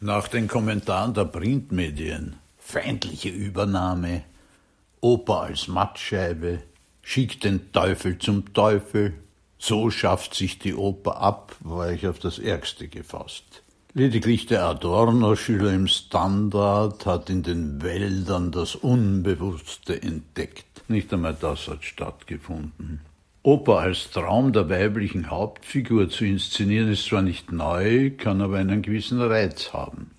Nach den Kommentaren der Printmedien, feindliche Übernahme, Oper als Mattscheibe, schickt den Teufel zum Teufel, so schafft sich die Oper ab, war ich auf das Ärgste gefasst. Lediglich der Adorno-Schüler im Standard hat in den Wäldern das Unbewusste entdeckt. Nicht einmal das hat stattgefunden. Oper als Traum der weiblichen Hauptfigur zu inszenieren ist zwar nicht neu, kann aber einen gewissen Reiz haben.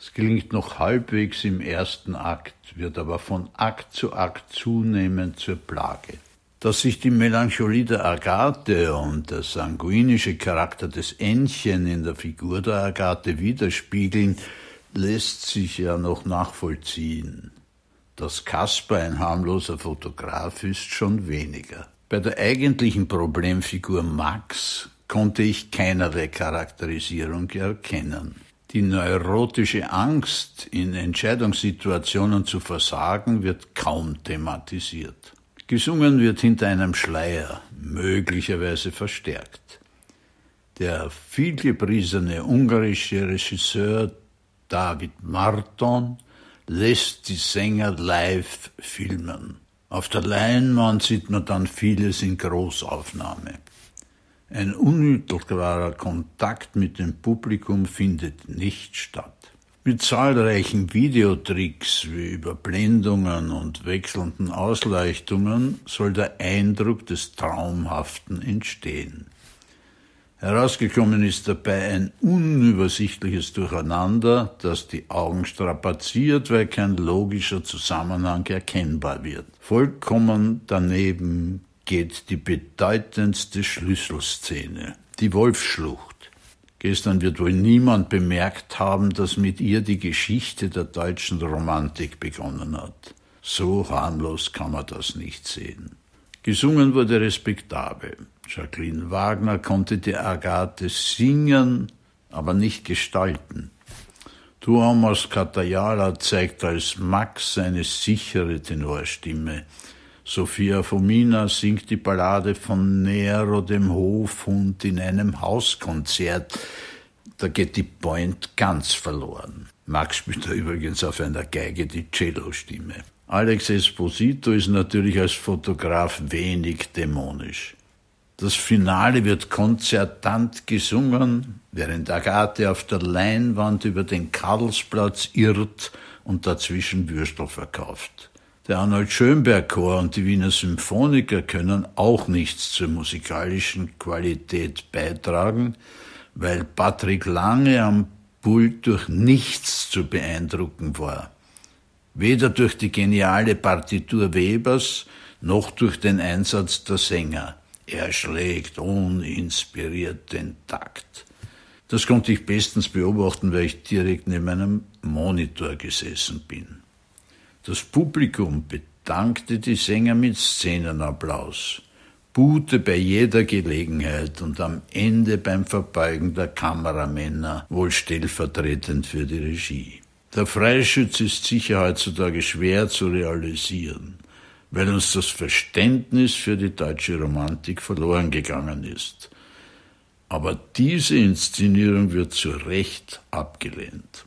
Es gelingt noch halbwegs im ersten Akt, wird aber von Akt zu Akt zunehmend zur Plage. Dass sich die Melancholie der Agathe und der sanguinische Charakter des Ännchen in der Figur der Agathe widerspiegeln, lässt sich ja noch nachvollziehen. Dass Kasper ein harmloser Fotograf ist, schon weniger. Bei der eigentlichen Problemfigur Max konnte ich keinerlei Charakterisierung erkennen. Die neurotische Angst, in Entscheidungssituationen zu versagen, wird kaum thematisiert. Gesungen wird hinter einem Schleier, möglicherweise verstärkt. Der vielgepriesene ungarische Regisseur David Marton lässt die Sänger live filmen. Auf der Leinwand sieht man dann vieles in Großaufnahme. Ein unmittelbarer Kontakt mit dem Publikum findet nicht statt. Mit zahlreichen Videotricks wie Überblendungen und wechselnden Ausleuchtungen soll der Eindruck des Traumhaften entstehen. Herausgekommen ist dabei ein unübersichtliches Durcheinander, das die Augen strapaziert, weil kein logischer Zusammenhang erkennbar wird. Vollkommen daneben geht die bedeutendste Schlüsselszene, die Wolfsschlucht. Gestern wird wohl niemand bemerkt haben, dass mit ihr die Geschichte der deutschen Romantik begonnen hat. So harmlos kann man das nicht sehen. Gesungen wurde respektabel. Jacqueline Wagner konnte die Agathe singen, aber nicht gestalten. Tuomas Katayala zeigt als Max eine sichere Tenorstimme. Sophia Fomina singt die Ballade von Nero, dem Hofhund, in einem Hauskonzert. Da geht die Point ganz verloren. Max spielt da übrigens auf einer Geige die Cello-Stimme. Alex Esposito ist natürlich als Fotograf wenig dämonisch. Das Finale wird konzertant gesungen, während Agathe auf der Leinwand über den Karlsplatz irrt und dazwischen Würstel verkauft. Der Arnold Schönberg Chor und die Wiener Symphoniker können auch nichts zur musikalischen Qualität beitragen, weil Patrick Lange am Pult durch nichts zu beeindrucken war. Weder durch die geniale Partitur Webers noch durch den Einsatz der Sänger. Er schlägt uninspiriert den Takt. Das konnte ich bestens beobachten, weil ich direkt neben einem Monitor gesessen bin. Das Publikum bedankte die Sänger mit Szenenapplaus, buhte bei jeder Gelegenheit und am Ende beim Verbeugen der Kameramänner, wohl stellvertretend für die Regie. Der Freischütz ist sicher heutzutage schwer zu realisieren, weil uns das Verständnis für die deutsche Romantik verloren gegangen ist. Aber diese Inszenierung wird zu Recht abgelehnt.